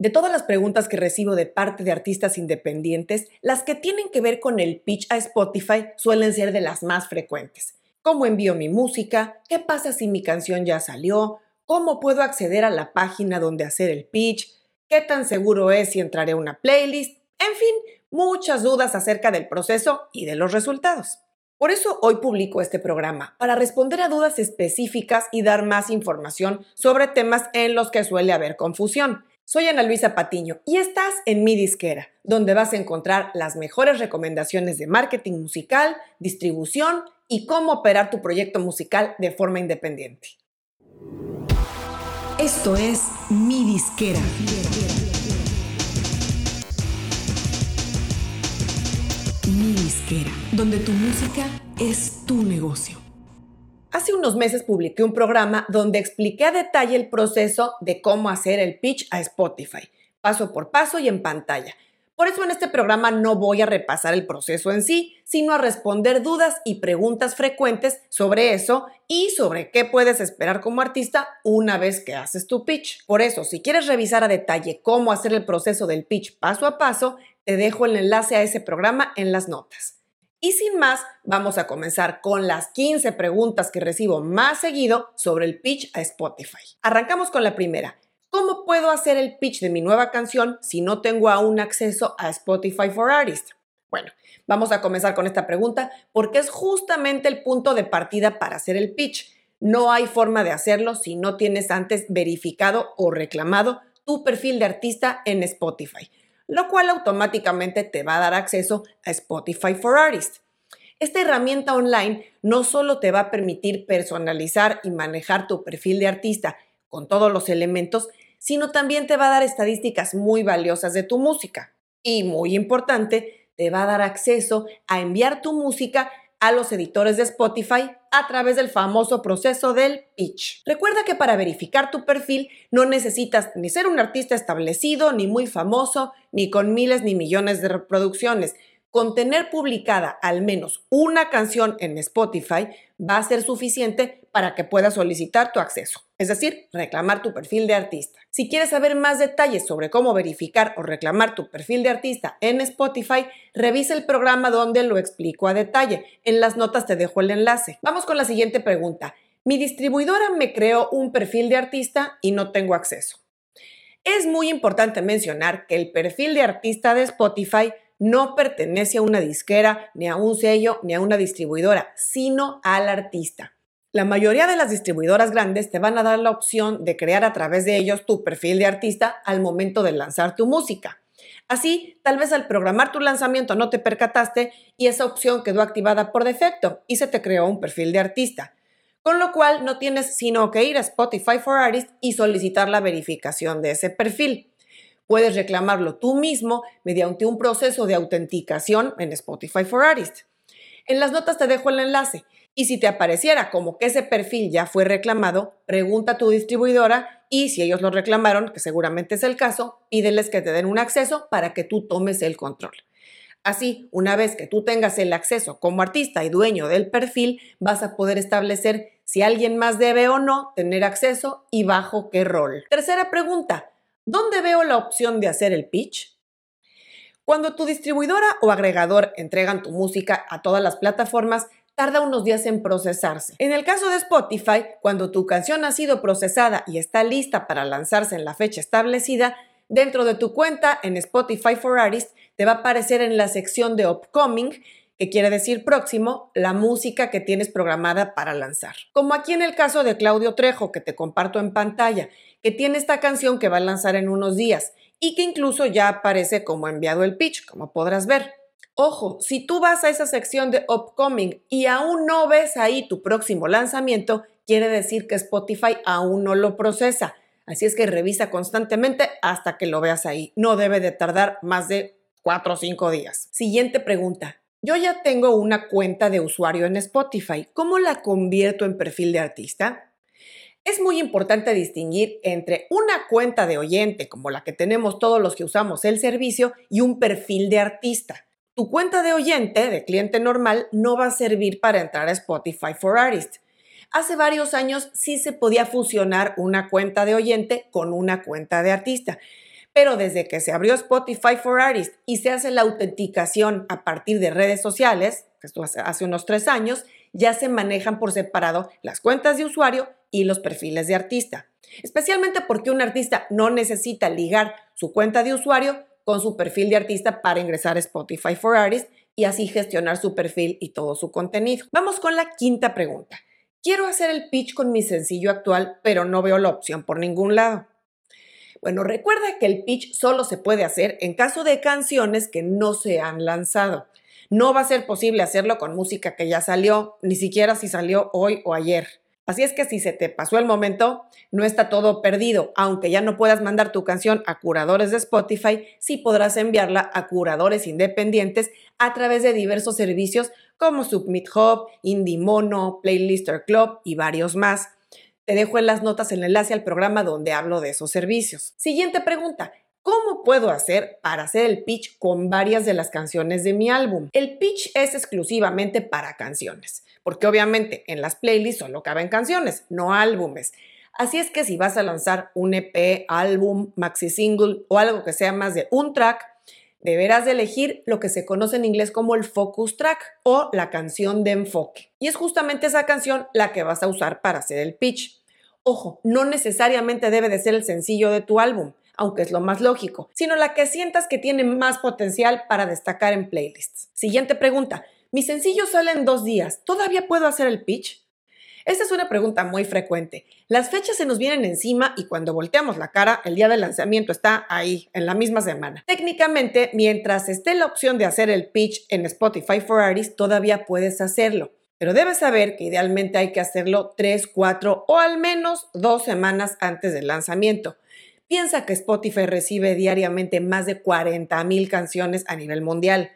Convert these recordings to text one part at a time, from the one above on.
De todas las preguntas que recibo de parte de artistas independientes, las que tienen que ver con el pitch a Spotify suelen ser de las más frecuentes. ¿Cómo envío mi música? ¿Qué pasa si mi canción ya salió? ¿Cómo puedo acceder a la página donde hacer el pitch? ¿Qué tan seguro es si entraré a una playlist? En fin, muchas dudas acerca del proceso y de los resultados. Por eso hoy publico este programa, para responder a dudas específicas y dar más información sobre temas en los que suele haber confusión. Soy Ana Luisa Patiño y estás en mi disquera, donde vas a encontrar las mejores recomendaciones de marketing musical, distribución y cómo operar tu proyecto musical de forma independiente. Esto es mi disquera. Mi disquera, donde tu música es tu negocio. Hace unos meses publiqué un programa donde expliqué a detalle el proceso de cómo hacer el pitch a Spotify, paso por paso y en pantalla. Por eso en este programa no voy a repasar el proceso en sí, sino a responder dudas y preguntas frecuentes sobre eso y sobre qué puedes esperar como artista una vez que haces tu pitch. Por eso, si quieres revisar a detalle cómo hacer el proceso del pitch paso a paso, te dejo el enlace a ese programa en las notas. Y sin más, vamos a comenzar con las 15 preguntas que recibo más seguido sobre el pitch a Spotify. Arrancamos con la primera. ¿Cómo puedo hacer el pitch de mi nueva canción si no tengo aún acceso a Spotify for Artists? Bueno, vamos a comenzar con esta pregunta porque es justamente el punto de partida para hacer el pitch. No hay forma de hacerlo si no tienes antes verificado o reclamado tu perfil de artista en Spotify lo cual automáticamente te va a dar acceso a Spotify for Artists. Esta herramienta online no solo te va a permitir personalizar y manejar tu perfil de artista con todos los elementos, sino también te va a dar estadísticas muy valiosas de tu música. Y muy importante, te va a dar acceso a enviar tu música a los editores de Spotify a través del famoso proceso del pitch. Recuerda que para verificar tu perfil no necesitas ni ser un artista establecido, ni muy famoso, ni con miles ni millones de reproducciones. Con tener publicada al menos una canción en Spotify va a ser suficiente para que puedas solicitar tu acceso, es decir, reclamar tu perfil de artista. Si quieres saber más detalles sobre cómo verificar o reclamar tu perfil de artista en Spotify, revisa el programa donde lo explico a detalle. En las notas te dejo el enlace. Vamos con la siguiente pregunta. Mi distribuidora me creó un perfil de artista y no tengo acceso. Es muy importante mencionar que el perfil de artista de Spotify no pertenece a una disquera, ni a un sello, ni a una distribuidora, sino al artista. La mayoría de las distribuidoras grandes te van a dar la opción de crear a través de ellos tu perfil de artista al momento de lanzar tu música. Así, tal vez al programar tu lanzamiento no te percataste y esa opción quedó activada por defecto y se te creó un perfil de artista. Con lo cual no tienes sino que ir a Spotify for Artists y solicitar la verificación de ese perfil. Puedes reclamarlo tú mismo mediante un proceso de autenticación en Spotify for Artists. En las notas te dejo el enlace y si te apareciera como que ese perfil ya fue reclamado, pregunta a tu distribuidora y si ellos lo reclamaron, que seguramente es el caso, pídeles que te den un acceso para que tú tomes el control. Así, una vez que tú tengas el acceso como artista y dueño del perfil, vas a poder establecer si alguien más debe o no tener acceso y bajo qué rol. Tercera pregunta, ¿Dónde veo la opción de hacer el pitch? Cuando tu distribuidora o agregador entregan tu música a todas las plataformas, tarda unos días en procesarse. En el caso de Spotify, cuando tu canción ha sido procesada y está lista para lanzarse en la fecha establecida, dentro de tu cuenta en Spotify for Artists te va a aparecer en la sección de Upcoming que quiere decir próximo, la música que tienes programada para lanzar. Como aquí en el caso de Claudio Trejo, que te comparto en pantalla, que tiene esta canción que va a lanzar en unos días y que incluso ya aparece como enviado el pitch, como podrás ver. Ojo, si tú vas a esa sección de Upcoming y aún no ves ahí tu próximo lanzamiento, quiere decir que Spotify aún no lo procesa. Así es que revisa constantemente hasta que lo veas ahí. No debe de tardar más de 4 o 5 días. Siguiente pregunta. Yo ya tengo una cuenta de usuario en Spotify. ¿Cómo la convierto en perfil de artista? Es muy importante distinguir entre una cuenta de oyente, como la que tenemos todos los que usamos el servicio, y un perfil de artista. Tu cuenta de oyente, de cliente normal, no va a servir para entrar a Spotify for Artists. Hace varios años sí se podía fusionar una cuenta de oyente con una cuenta de artista, Pero desde que se abrió Spotify for Artists y se hace la autenticación a partir de redes sociales, esto hace, hace unos tres años, ya se manejan por separado las cuentas de usuario y los perfiles de artista. Especialmente porque un artista no necesita ligar su cuenta de usuario con su perfil de artista para ingresar a Spotify for Artists y así gestionar su perfil y todo su contenido. Vamos con la quinta pregunta. Quiero hacer el pitch con mi sencillo actual, pero no veo la opción por ningún lado. Bueno, recuerda que el pitch solo se puede hacer en caso de canciones que no se han lanzado. No va a ser posible hacerlo con música que ya salió, ni siquiera si salió hoy o ayer. Así es que si se te pasó el momento, no está todo perdido. Aunque ya no puedas mandar tu canción a curadores de Spotify, sí podrás enviarla a curadores independientes a través de diversos servicios como Submit Hub, Indie Mono, Playlister Club y varios más. Te dejo en las notas el enlace al programa donde hablo de esos servicios. Siguiente pregunta. ¿Cómo puedo hacer para hacer el pitch con varias de las canciones de mi álbum? El pitch es exclusivamente para canciones, porque obviamente en las playlists solo caben canciones, no álbumes. Así es que si vas a lanzar un EP, álbum, maxi single o algo que sea más de un track, deberás de elegir lo que se conoce en inglés como el focus track o la canción de enfoque. Y es justamente esa canción la que vas a usar para hacer el pitch. Ojo, no necesariamente debe de ser el sencillo de tu álbum aunque es lo más lógico, sino la que sientas que tiene más potencial para destacar en playlists. Siguiente pregunta. Mi sencillo sale en dos días. ¿Todavía puedo hacer el pitch? Esta es una pregunta muy frecuente. Las fechas se nos vienen encima y cuando volteamos la cara, el día del lanzamiento está ahí, en la misma semana. Técnicamente, mientras esté la opción de hacer el pitch en Spotify for Artists, todavía puedes hacerlo. Pero debes saber que idealmente hay que hacerlo 3, 4 o al menos dos semanas antes del lanzamiento. Piensa que Spotify recibe diariamente más de 40 mil canciones a nivel mundial.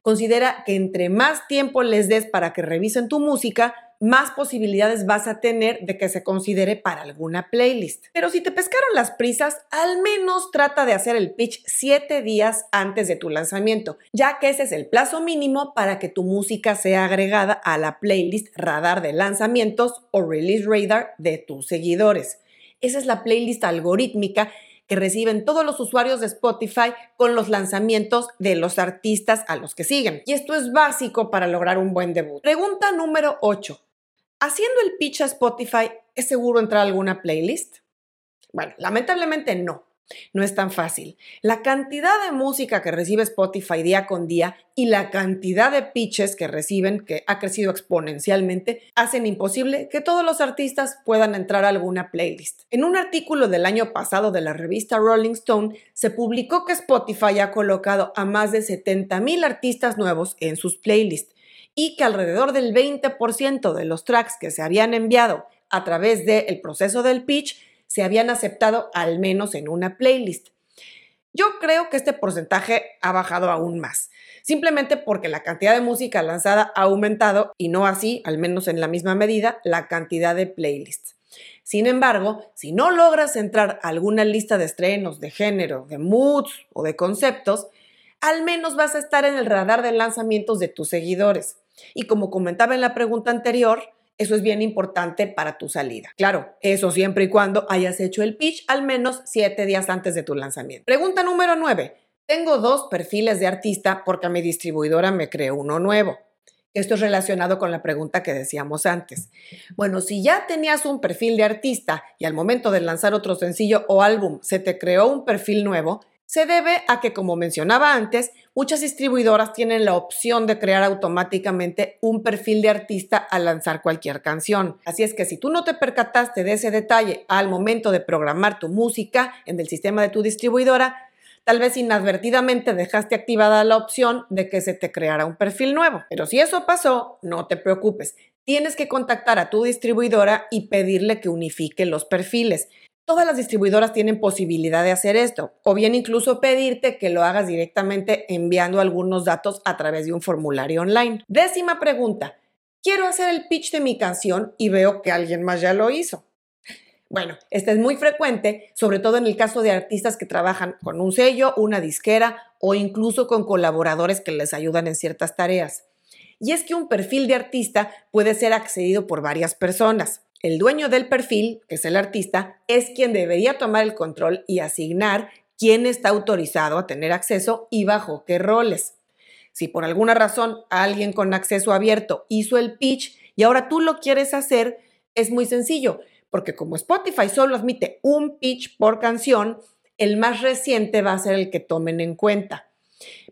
Considera que entre más tiempo les des para que revisen tu música, más posibilidades vas a tener de que se considere para alguna playlist. Pero si te pescaron las prisas, al menos trata de hacer el pitch 7 días antes de tu lanzamiento, ya que ese es el plazo mínimo para que tu música sea agregada a la playlist radar de lanzamientos o release radar de tus seguidores. Esa es la playlist algorítmica que reciben todos los usuarios de Spotify con los lanzamientos de los artistas a los que siguen. Y esto es básico para lograr un buen debut. Pregunta número 8. ¿Haciendo el pitch a Spotify es seguro entrar a alguna playlist? Bueno, lamentablemente no. No es tan fácil. La cantidad de música que recibe Spotify día con día y la cantidad de pitches que reciben, que ha crecido exponencialmente, hacen imposible que todos los artistas puedan entrar a alguna playlist. En un artículo del año pasado de la revista Rolling Stone, se publicó que Spotify ha colocado a más de 70 mil artistas nuevos en sus playlists y que alrededor del 20% de los tracks que se habían enviado a través del proceso del pitch se habían aceptado al menos en una playlist. Yo creo que este porcentaje ha bajado aún más, simplemente porque la cantidad de música lanzada ha aumentado y no así, al menos en la misma medida, la cantidad de playlists. Sin embargo, si no logras entrar a alguna lista de estrenos, de género, de moods o de conceptos, al menos vas a estar en el radar de lanzamientos de tus seguidores. Y como comentaba en la pregunta anterior, eso es bien importante para tu salida. Claro, eso siempre y cuando hayas hecho el pitch al menos siete días antes de tu lanzamiento. Pregunta número 9. Tengo dos perfiles de artista porque mi distribuidora me creó uno nuevo. Esto es relacionado con la pregunta que decíamos antes. Bueno, si ya tenías un perfil de artista y al momento de lanzar otro sencillo o álbum se te creó un perfil nuevo, se debe a que, como mencionaba antes, muchas distribuidoras tienen la opción de crear automáticamente un perfil de artista al lanzar cualquier canción. Así es que si tú no te percataste de ese detalle al momento de programar tu música en el sistema de tu distribuidora, tal vez inadvertidamente dejaste activada la opción de que se te creara un perfil nuevo. Pero si eso pasó, no te preocupes. Tienes que contactar a tu distribuidora y pedirle que unifique los perfiles. Todas las distribuidoras tienen posibilidad de hacer esto, o bien incluso pedirte que lo hagas directamente enviando algunos datos a través de un formulario online. Décima pregunta. Quiero hacer el pitch de mi canción y veo que alguien más ya lo hizo. Bueno, este es muy frecuente, sobre todo en el caso de artistas que trabajan con un sello, una disquera o incluso con colaboradores que les ayudan en ciertas tareas. Y es que un perfil de artista puede ser accedido por varias personas. El dueño del perfil, que es el artista, es quien debería tomar el control y asignar quién está autorizado a tener acceso y bajo qué roles. Si por alguna razón alguien con acceso abierto hizo el pitch y ahora tú lo quieres hacer, es muy sencillo, porque como Spotify solo admite un pitch por canción, el más reciente va a ser el que tomen en cuenta.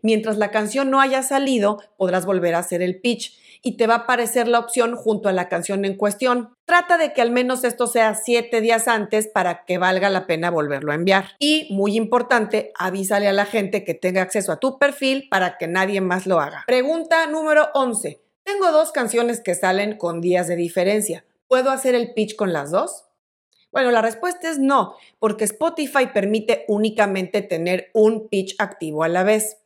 Mientras la canción no haya salido, podrás volver a hacer el pitch y te va a aparecer la opción junto a la canción en cuestión. Trata de que al menos esto sea siete días antes para que valga la pena volverlo a enviar. Y, muy importante, avísale a la gente que tenga acceso a tu perfil para que nadie más lo haga. Pregunta número 11. Tengo dos canciones que salen con días de diferencia. ¿Puedo hacer el pitch con las dos? Bueno, la respuesta es no, porque Spotify permite únicamente tener un pitch activo a la vez.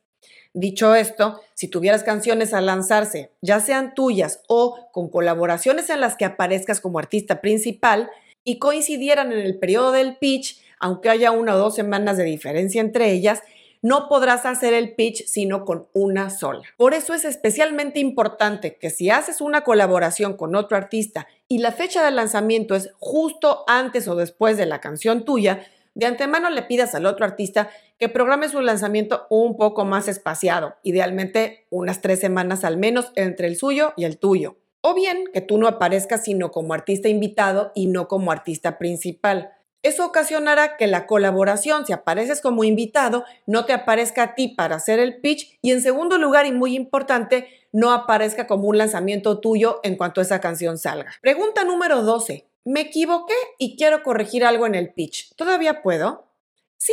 Dicho esto, si tuvieras canciones a lanzarse, ya sean tuyas o con colaboraciones en las que aparezcas como artista principal y coincidieran en el periodo del pitch, aunque haya una o dos semanas de diferencia entre ellas, no podrás hacer el pitch sino con una sola. Por eso es especialmente importante que si haces una colaboración con otro artista y la fecha de lanzamiento es justo antes o después de la canción tuya, de antemano le pidas al otro artista que programe su lanzamiento un poco más espaciado, idealmente unas tres semanas al menos entre el suyo y el tuyo. O bien que tú no aparezcas sino como artista invitado y no como artista principal. Eso ocasionará que la colaboración, si apareces como invitado, no te aparezca a ti para hacer el pitch y en segundo lugar y muy importante, no aparezca como un lanzamiento tuyo en cuanto esa canción salga. Pregunta número 12. Me equivoqué y quiero corregir algo en el pitch. ¿Todavía puedo? Sí.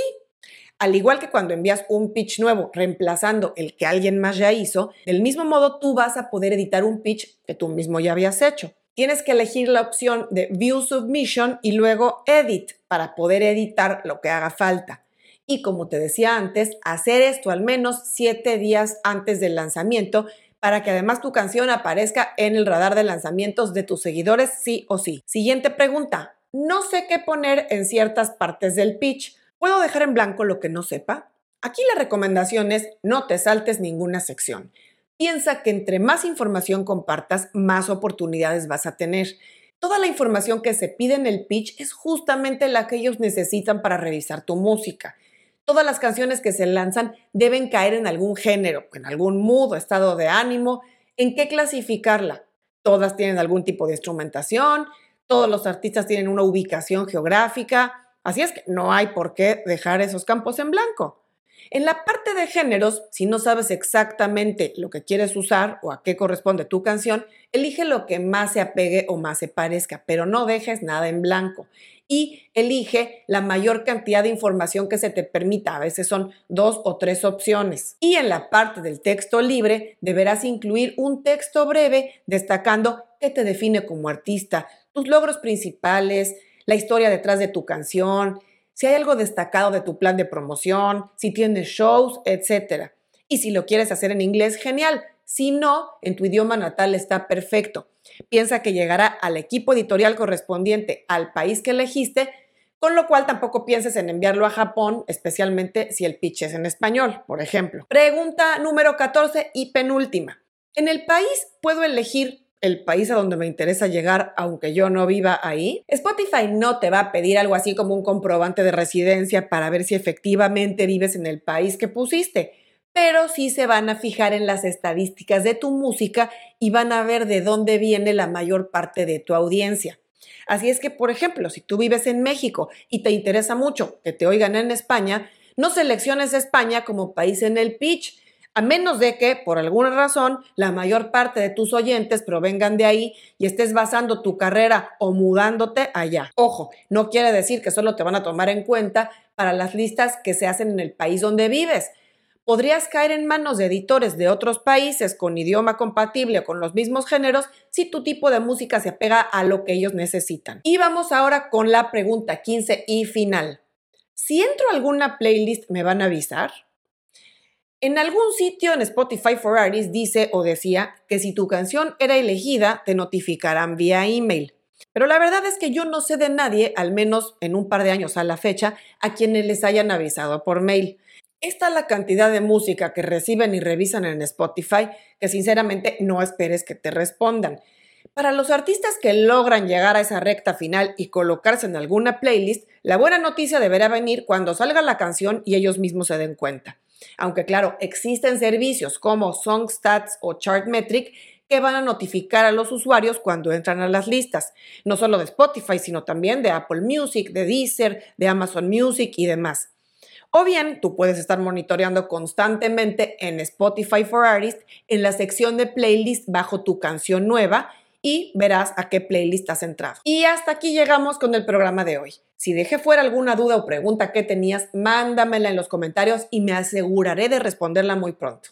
Al igual que cuando envías un pitch nuevo reemplazando el que alguien más ya hizo, del mismo modo tú vas a poder editar un pitch que tú mismo ya habías hecho. Tienes que elegir la opción de View Submission y luego Edit para poder editar lo que haga falta. Y como te decía antes, hacer esto al menos siete días antes del lanzamiento para que además tu canción aparezca en el radar de lanzamientos de tus seguidores sí o sí. Siguiente pregunta. No sé qué poner en ciertas partes del pitch. ¿Puedo dejar en blanco lo que no sepa? Aquí la recomendación es no te saltes ninguna sección. Piensa que entre más información compartas, más oportunidades vas a tener. Toda la información que se pide en el pitch es justamente la que ellos necesitan para revisar tu música. Todas las canciones que se lanzan deben caer en algún género, en algún mood o estado de ánimo. ¿En qué clasificarla? Todas tienen algún tipo de instrumentación, todos los artistas tienen una ubicación geográfica, así es que no hay por qué dejar esos campos en blanco. En la parte de géneros, si no sabes exactamente lo que quieres usar o a qué corresponde tu canción, elige lo que más se apegue o más se parezca, pero no dejes nada en blanco y elige la mayor cantidad de información que se te permita. A veces son dos o tres opciones. Y en la parte del texto libre deberás incluir un texto breve destacando qué te define como artista, tus logros principales, la historia detrás de tu canción, si hay algo destacado de tu plan de promoción, si tienes shows, etc. Y si lo quieres hacer en inglés, genial. Si no, en tu idioma natal está perfecto. Piensa que llegará al equipo editorial correspondiente al país que elegiste, con lo cual tampoco pienses en enviarlo a Japón, especialmente si el pitch es en español, por ejemplo. Pregunta número 14 y penúltima. En el país puedo elegir el país a donde me interesa llegar, aunque yo no viva ahí. Spotify no te va a pedir algo así como un comprobante de residencia para ver si efectivamente vives en el país que pusiste pero sí se van a fijar en las estadísticas de tu música y van a ver de dónde viene la mayor parte de tu audiencia. Así es que, por ejemplo, si tú vives en México y te interesa mucho que te oigan en España, no selecciones España como país en el pitch, a menos de que, por alguna razón, la mayor parte de tus oyentes provengan de ahí y estés basando tu carrera o mudándote allá. Ojo, no quiere decir que solo te van a tomar en cuenta para las listas que se hacen en el país donde vives podrías caer en manos de editores de otros países con idioma compatible o con los mismos géneros si tu tipo de música se apega a lo que ellos necesitan. Y vamos ahora con la pregunta 15 y final. Si entro a alguna playlist, ¿me van a avisar? En algún sitio en Spotify for Artists dice o decía que si tu canción era elegida, te notificarán vía email. Pero la verdad es que yo no sé de nadie, al menos en un par de años a la fecha, a quienes les hayan avisado por mail. Esta es la cantidad de música que reciben y revisan en Spotify que sinceramente no esperes que te respondan. Para los artistas que logran llegar a esa recta final y colocarse en alguna playlist, la buena noticia deberá venir cuando salga la canción y ellos mismos se den cuenta. Aunque claro, existen servicios como Songstats o Chartmetric que van a notificar a los usuarios cuando entran a las listas, no solo de Spotify, sino también de Apple Music, de Deezer, de Amazon Music y demás. O bien tú puedes estar monitoreando constantemente en Spotify for Artists en la sección de playlist bajo tu canción nueva y verás a qué playlist has entrado. Y hasta aquí llegamos con el programa de hoy. Si dejé fuera alguna duda o pregunta que tenías, mándamela en los comentarios y me aseguraré de responderla muy pronto.